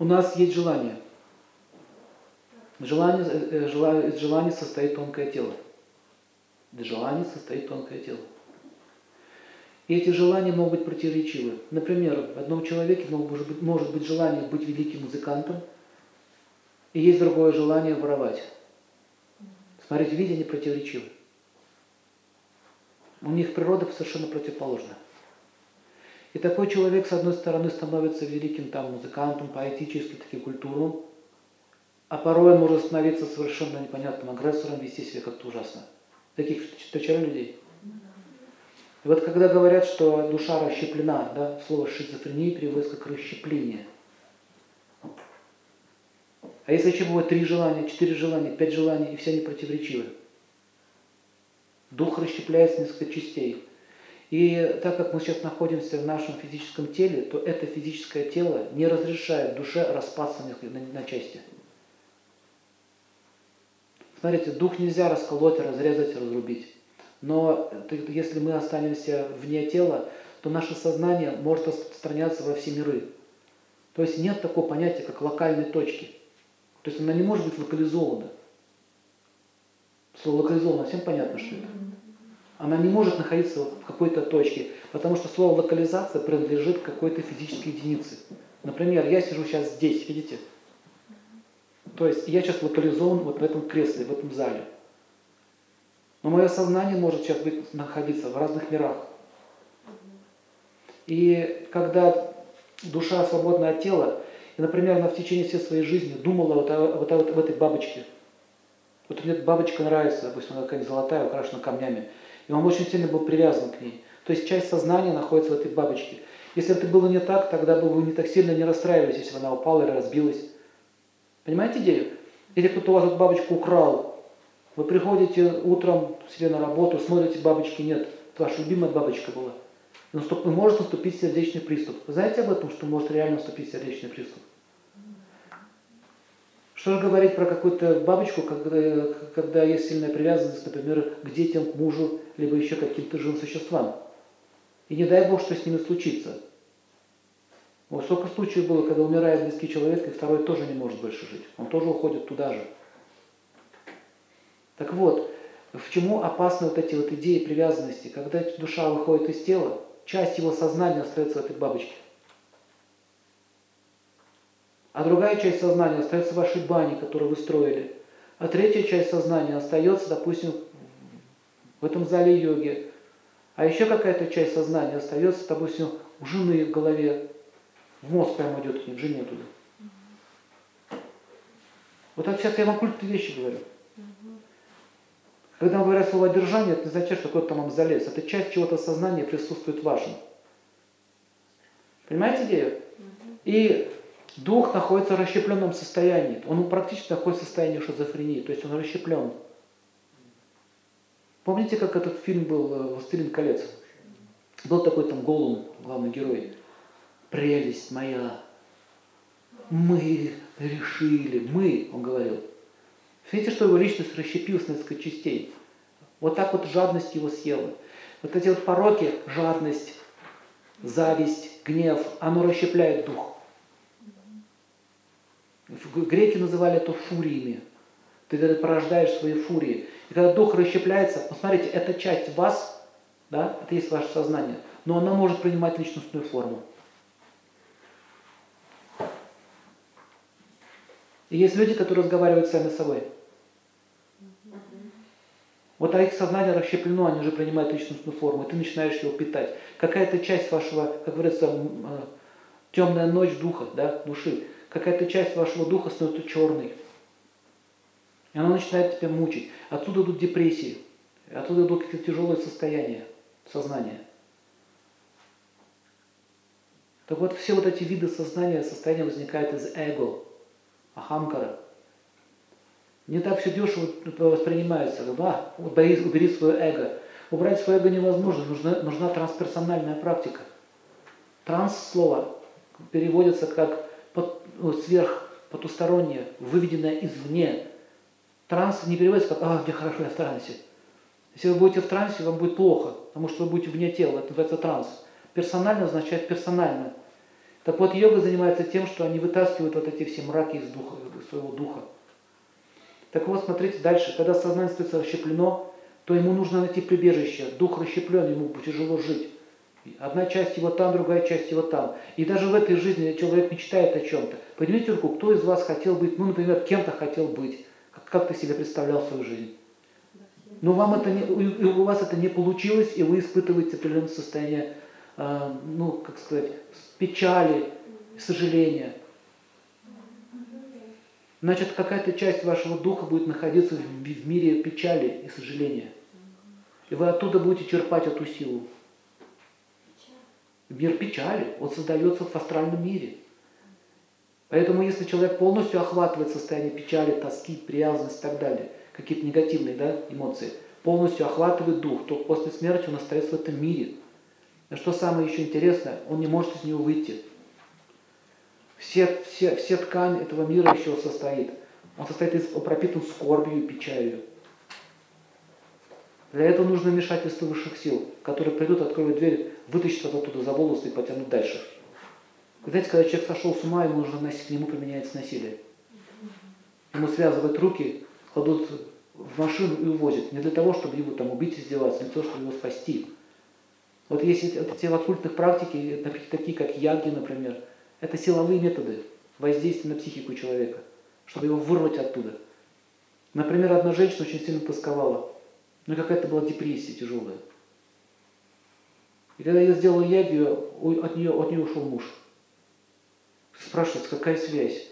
У нас есть желание. Желание, э, желание, из желания состоит тонкое тело. Из желания состоит тонкое тело. И эти желания могут быть противоречивы. Например, в одном человеке может быть, может быть желание быть великим музыкантом, и есть другое желание воровать. Смотрите, видение противоречивы. У них природа совершенно противоположна. И такой человек, с одной стороны, становится великим там музыкантом, поэтически, таким культурным, а порой он может становиться совершенно непонятным агрессором, вести себя как-то ужасно. Таких встречали людей? И вот когда говорят, что душа расщеплена, да, слово шизофрения переводится как расщепление. А если еще бывает три желания, четыре желания, пять желаний, и все они противоречивы? Дух расщепляется в несколько частей. И так как мы сейчас находимся в нашем физическом теле, то это физическое тело не разрешает душе распасться на, части. Смотрите, дух нельзя расколоть, разрезать, разрубить. Но если мы останемся вне тела, то наше сознание может распространяться во все миры. То есть нет такого понятия, как локальной точки. То есть она не может быть локализована. Слово локализовано, всем понятно, что это? Она не может находиться в какой-то точке, потому что слово локализация принадлежит какой-то физической единице. Например, я сижу сейчас здесь, видите? То есть я сейчас локализован вот в этом кресле, в этом зале. Но мое сознание может сейчас быть, находиться в разных мирах. И когда душа свободна от тела, и, например, она в течение всей своей жизни думала вот о, вот о, вот этой бабочке. Вот мне эта бабочка нравится, допустим, она какая-нибудь золотая, украшена камнями. И он очень сильно был привязан к ней. То есть часть сознания находится в этой бабочке. Если это было не так, тогда бы вы не так сильно не расстраивались, если бы она упала или разбилась. Понимаете идею? Если кто-то у вас эту бабочку украл, вы приходите утром себе на работу, смотрите, бабочки нет. Это ваша любимая бабочка была. И может наступить сердечный приступ. Вы знаете об этом, что может реально наступить сердечный приступ? Что же говорить про какую-то бабочку, когда, когда есть сильная привязанность, например, к детям, к мужу, либо еще каким-то живым существам. И не дай Бог, что с ними случится. Вот сколько случаев было, когда умирает близкий человек, и второй тоже не может больше жить. Он тоже уходит туда же. Так вот, в чему опасны вот эти вот идеи привязанности? Когда душа выходит из тела, часть его сознания остается в этой бабочке. А другая часть сознания остается в вашей бане, которую вы строили. А третья часть сознания остается, допустим, в этом зале йоги. А еще какая-то часть сознания остается, допустим, у жены в голове. В мозг прямо идет к ней, в жене туда. Вот так сейчас я вам культные вещи говорю. Когда мы говорят слово «держание», это не означает, что кто-то там вам залез. Это часть чего-то сознания присутствует в. Понимаете идею? И дух находится в расщепленном состоянии. Он практически находится в состоянии шизофрении, то есть он расщеплен. Помните, как этот фильм был э, «Властелин колец»? Был такой там Голум, главный герой. Прелесть моя, мы решили, мы, он говорил. Видите, что его личность расщепилась на несколько частей. Вот так вот жадность его съела. Вот эти вот пороки, жадность, зависть, гнев, оно расщепляет дух. Греки называли это фуриями. Ты порождаешь свои фурии. И когда дух расщепляется, посмотрите, эта часть вас, да, это есть ваше сознание, но она может принимать личностную форму. И есть люди, которые разговаривают сами с собой. Вот а их сознание расщеплено, они уже принимают личностную форму, и ты начинаешь его питать. Какая-то часть вашего, как говорится, э, темная ночь духа, да, души, какая-то часть вашего духа становится черной. И она начинает тебя мучить. Отсюда идут депрессии, оттуда идут какие-то тяжелые состояния сознания. Так вот, все вот эти виды сознания, состояния возникают из эго, ахамкара. Не так все дешево воспринимается. А, убери, убери свое эго. Убрать свое эго невозможно, нужна, нужна трансперсональная практика. Транс слово переводится как ну, сверх, потустороннее, выведенное извне. Транс не переводится как «а, мне хорошо, я в трансе». Если вы будете в трансе, вам будет плохо, потому что вы будете вне тела, это называется транс. Персонально означает персонально. Так вот, йога занимается тем, что они вытаскивают вот эти все мраки из, духа, из своего духа. Так вот, смотрите дальше. Когда сознание становится расщеплено, то ему нужно найти прибежище. Дух расщеплен, ему тяжело жить. Одна часть его там, другая часть его там. И даже в этой жизни человек мечтает о чем-то. Поднимите руку, кто из вас хотел быть, ну, например, кем-то хотел быть. Как, как ты себе представлял свою жизнь? Но вам это не, у вас это не получилось, и вы испытываете определенное состояние, э, ну, как сказать, печали, сожаления. Значит, какая-то часть вашего духа будет находиться в, в мире печали и сожаления. И вы оттуда будете черпать эту силу. Мир печали, он создается в астральном мире. Поэтому если человек полностью охватывает состояние печали, тоски, привязанности и так далее, какие-то негативные да, эмоции, полностью охватывает дух, то после смерти он остается в этом мире. Но что самое еще интересное, он не может из него выйти. Все, все, все ткань этого мира еще состоит. Он состоит из, он пропитан скорбью и печалью. Для этого нужно вмешательство высших сил, которые придут, откроют дверь, вытащат оттуда за волосы и потянут дальше. Знаете, когда человек сошел с ума, ему нужно к нему применяется насилие. Ему связывают руки, кладут в машину и увозят. Не для того, чтобы его там убить и издеваться, не для того, чтобы его спасти. Вот есть эти оккультных практики, такие как яги, например, это силовые методы воздействия на психику человека, чтобы его вырвать оттуда. Например, одна женщина очень сильно тосковала. Ну, какая-то была депрессия тяжелая. И когда я сделал ягию, от нее, от нее ушел муж. Спрашивается, какая связь?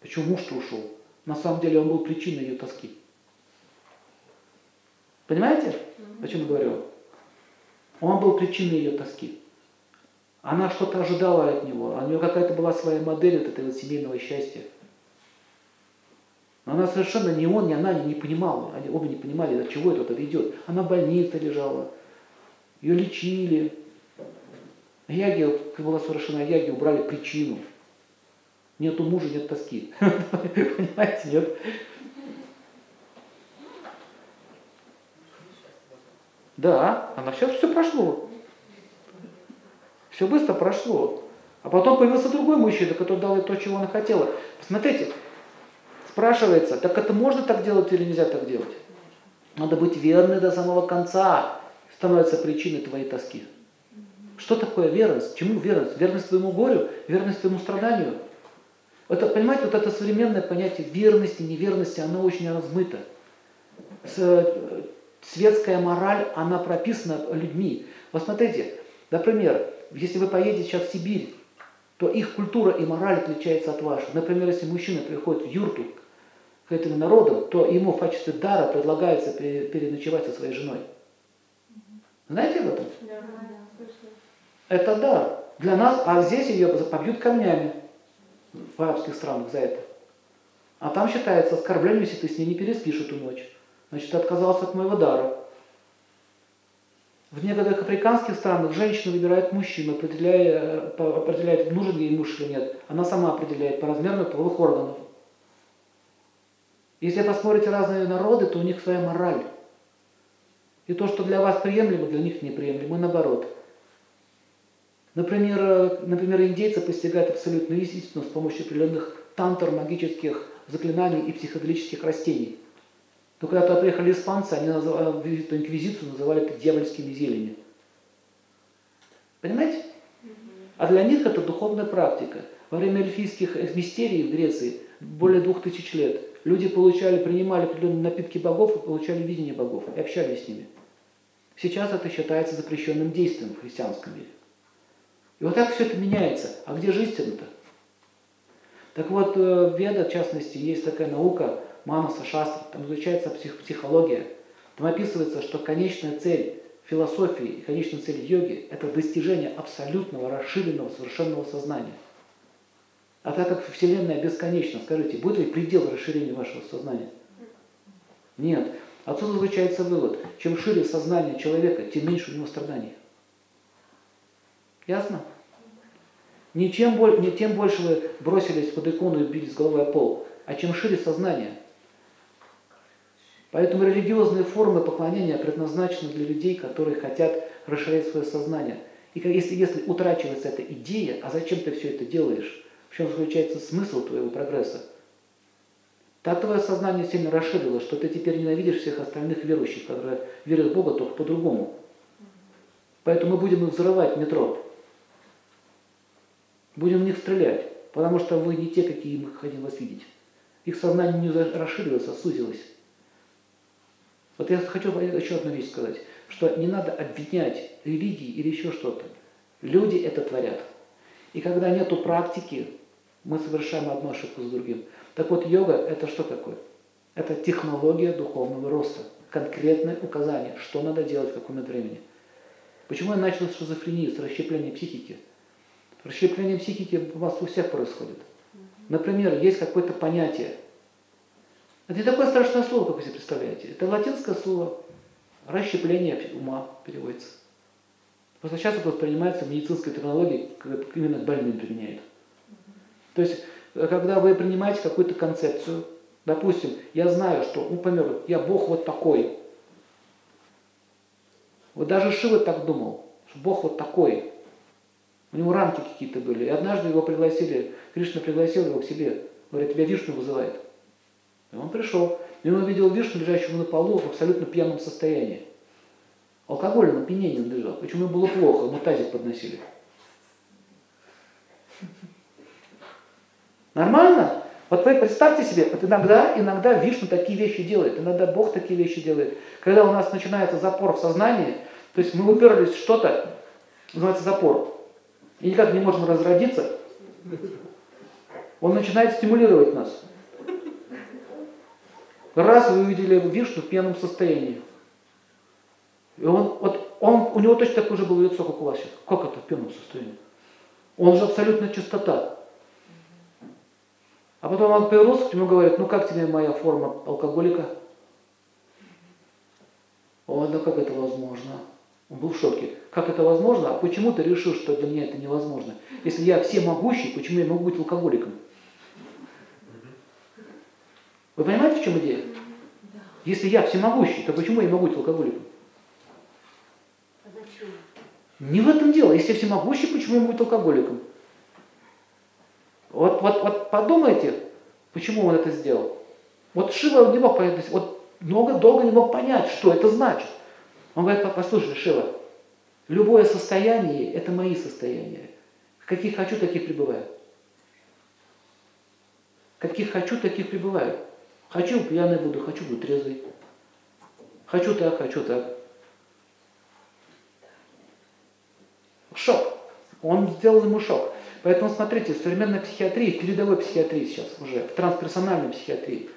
Почему муж-то ушел? На самом деле он был причиной ее тоски. Понимаете, о чем я говорю? Он был причиной ее тоски. Она что-то ожидала от него, у нее какая-то была своя модель вот этого семейного счастья. Но она совершенно ни он, ни она не понимала, они оба не понимали, от чего это вот идет. Она в больнице лежала, ее лечили. Яги, была совершена Яги, убрали причину. Нету мужа, нет тоски. Понимаете, нет? Да, она сейчас все прошло. Все быстро прошло. А потом появился другой мужчина, который дал ей то, чего она хотела. Посмотрите, спрашивается, так это можно так делать или нельзя так делать? Надо быть верной до самого конца, становится причиной твоей тоски. Что такое верность? Чему верность? Верность твоему горю, верность твоему страданию. Это, понимаете, вот это современное понятие верности, неверности, оно очень размыто. Светская мораль, она прописана людьми. Вот смотрите, например, если вы поедете сейчас в Сибирь, то их культура и мораль отличается от вашей. Например, если мужчина приходит в юрту к этому народу, то ему в качестве дара предлагается переночевать со своей женой. Знаете об этом? Да. Это дар. Для нас, а здесь ее побьют камнями в арабских странах за это. А там считается оскорблением, если ты с ней не переспишь эту ночь. Значит, ты отказался от моего дара. В некоторых африканских странах женщина выбирает мужчину, определяя, определяет, нужен ей муж или нет. Она сама определяет по размеру половых органов. Если посмотрите разные народы, то у них своя мораль. И то, что для вас приемлемо, для них неприемлемо, наоборот. Например, например, индейцы постигают абсолютную истину с помощью определенных тантр, магических заклинаний и психоделических растений – но когда туда приехали испанцы, они называли, эту инквизицию называли это дьявольскими зельями. Понимаете? А для них это духовная практика. Во время эльфийских мистерий в Греции более двух тысяч лет люди получали, принимали определенные напитки богов и получали видение богов, и общались с ними. Сейчас это считается запрещенным действием в христианском мире. И вот так все это меняется. А где же истина-то? Так вот, э, в Веда, в частности, есть такая наука, Манаса Шастра, там изучается псих, психология. Там описывается, что конечная цель философии и конечная цель йоги – это достижение абсолютного, расширенного, совершенного сознания. А так как Вселенная бесконечна, скажите, будет ли предел расширения вашего сознания? Нет. Отсюда заключается вывод. Чем шире сознание человека, тем меньше у него страданий. Ясно? Не, чем, не тем больше вы бросились под икону и били с головой о пол, а чем шире сознание, Поэтому религиозные формы поклонения предназначены для людей, которые хотят расширять свое сознание. И если, если утрачивается эта идея, а зачем ты все это делаешь, в чем заключается смысл твоего прогресса, так твое сознание сильно расширилось, что ты теперь ненавидишь всех остальных верующих, которые верят в Бога только по-другому. Поэтому мы будем их взрывать метро. Будем в них стрелять, потому что вы не те, какие им хотелось видеть. Их сознание не расширилось, а сузилось. Вот я хочу еще одну вещь сказать, что не надо обвинять религии или еще что-то. Люди это творят. И когда нету практики, мы совершаем одну ошибку с другим. Так вот, йога – это что такое? Это технология духовного роста. Конкретное указание, что надо делать в каком времени. Почему я начал с шизофрении, с расщеплением психики? Расщепление психики у вас у всех происходит. Например, есть какое-то понятие. Это не такое страшное слово, как вы себе представляете. Это латинское слово. Расщепление ума переводится. Просто сейчас это воспринимается в медицинской терминологии, именно к больным применяют. То есть когда вы принимаете какую-то концепцию, допустим, я знаю, что, ну, помер, я Бог вот такой. Вот даже Шива так думал, что Бог вот такой. У него рамки какие-то были. И однажды его пригласили, Кришна пригласил его к себе. Говорит, тебя Вишну вызывает. И он пришел. И он увидел Вишну, лежащего на полу в абсолютно пьяном состоянии. Алкогольным опьянением лежал. Почему ему было плохо, ему тазик подносили. Нормально? Вот вы представьте себе, вот иногда, иногда Вишну такие вещи делает, иногда Бог такие вещи делает. Когда у нас начинается запор в сознании, то есть мы уперлись в что-то, называется запор, и никак не можем разродиться, он начинает стимулировать нас. Раз вы увидели Вишну в пьяном состоянии. И он, вот он, у него точно такое же было лицо, как у вас сейчас. Как это в пьяном состоянии? Он же абсолютно чистота. А потом он повернулся к нему и говорит, ну как тебе моя форма алкоголика? Он, ну как это возможно? Он был в шоке. Как это возможно? А почему ты решил, что для меня это невозможно? Если я всемогущий, почему я могу быть алкоголиком? Вы понимаете, в чем идея? Если я всемогущий, то почему я могу быть алкоголиком? Не в этом дело. Если я всемогущий, почему я могу быть алкоголиком? Вот, вот, вот подумайте, почему он это сделал. Вот Шива не мог понять, вот много, долго не мог понять, что это значит. Он говорит, послушай, Шива, любое состояние – это мои состояния. Каких хочу, таких пребываю. Каких хочу, таких пребываю. Хочу пьяный буду, хочу буду трезвый. Хочу так, хочу так. Шок. Он сделал ему шок. Поэтому смотрите, в современной психиатрии, в передовой психиатрии сейчас уже, в трансперсональной психиатрии,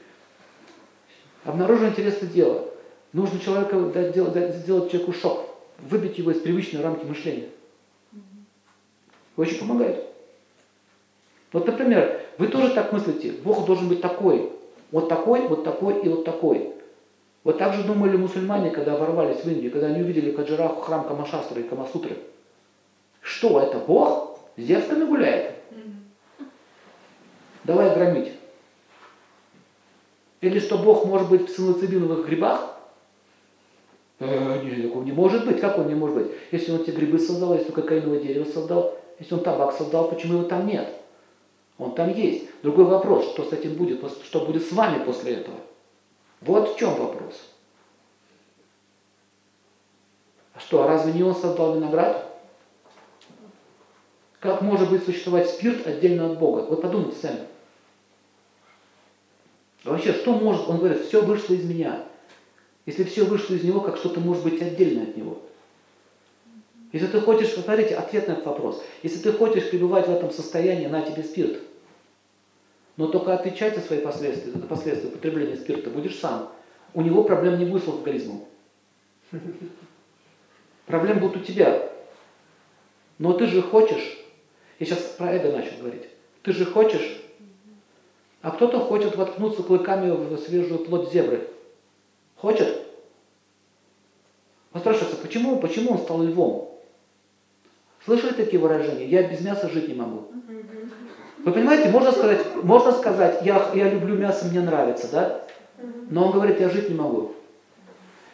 обнаружено интересное дело. Нужно человеку сделать человеку шок, выбить его из привычной рамки мышления. Очень помогает. Вот, например, вы тоже так мыслите, Бог должен быть такой, вот такой, вот такой и вот такой. Вот так же думали мусульмане, когда ворвались в Индию, когда они увидели Каджараху, храм Камашастры и Камасутры. Что это, Бог? С девками гуляет. Давай громить. Или что Бог может быть в псилоцибиновых грибах? Э, нет, такого не может быть. Как он не может быть? Если он эти грибы создал, если он кокаиновое дерево создал, если он табак создал, почему его там нет? Он там есть. Другой вопрос, что с этим будет, что будет с вами после этого? Вот в чем вопрос. А что, а разве не он создал виноград? Как может быть существовать спирт отдельно от Бога? Вот подумайте сами. вообще, что может, он говорит, все вышло из меня. Если все вышло из него, как что-то может быть отдельно от него. Если ты хочешь, посмотрите, ответ на этот вопрос. Если ты хочешь пребывать в этом состоянии, на тебе спирт. Но только отвечать за свои последствия, за последствия употребления спирта будешь сам. У него проблем не будет с алкоголизмом. Проблем будут у тебя. Но ты же хочешь я сейчас про эго начал говорить. Ты же хочешь, а кто-то хочет воткнуться клыками в свежую плоть зебры. Хочет? Вот спрашивается, почему, почему он стал львом? Слышали такие выражения? Я без мяса жить не могу. Вы понимаете, можно сказать, можно сказать я, я люблю мясо, мне нравится, да? Но он говорит, я жить не могу.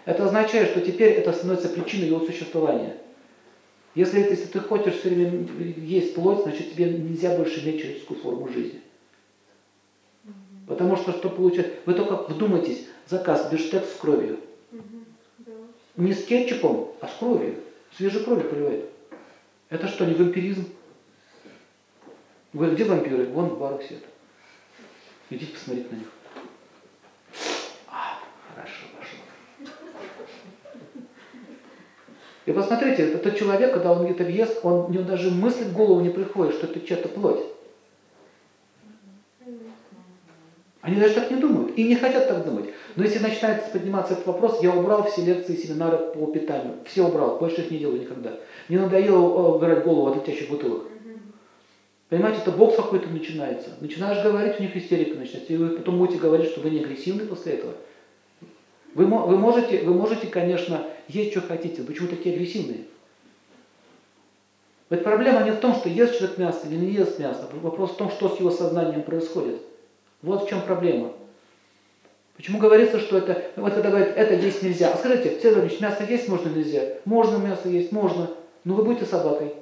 Это означает, что теперь это становится причиной его существования. Если, если ты хочешь все время есть плоть, значит тебе нельзя больше иметь человеческую форму жизни. Потому что что получается? Вы только вдумайтесь, заказ бифштекс с кровью. Да. Не с кетчупом, а с кровью. Свежей кровью поливает. Это что, не вампиризм? Вы где вампиры? Вон в барах сидят. Идите посмотрите на них. А, хорошо, пошло. И посмотрите, этот человек, когда он где-то ест, он, у него даже мысли в голову не приходит, что это чья-то плоть. Они даже так не думают и не хотят так думать. Но если начинает подниматься этот вопрос, я убрал все лекции, семинары по питанию. Все убрал, больше их не делаю никогда. Мне надоело э, убирать голову от летящих бутылок. Понимаете, это бокс какой-то начинается. Начинаешь говорить, у них истерика начинается. И вы потом будете говорить, что вы не агрессивны после этого. Вы, вы, можете, вы можете, конечно, есть что хотите. Почему такие агрессивные? Ведь проблема не в том, что ест человек мясо или не ест мясо. Вопрос в том, что с его сознанием происходит. Вот в чем проблема. Почему говорится, что это, вот когда говорят, это есть нельзя. А скажите, Сергей Иванович, мясо есть можно нельзя? Можно мясо есть, можно. Но вы будете собакой.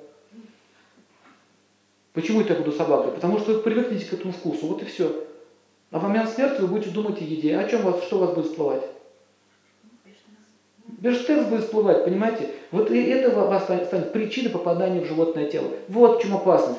Почему я буду собакой? Потому что вы привыкнете к этому вкусу, вот и все. А в момент смерти вы будете думать о еде. О чем вас, что у вас будет всплывать? Бирштекс будет всплывать, понимаете? Вот и это вас станет причиной попадания в животное тело. Вот в чем опасность.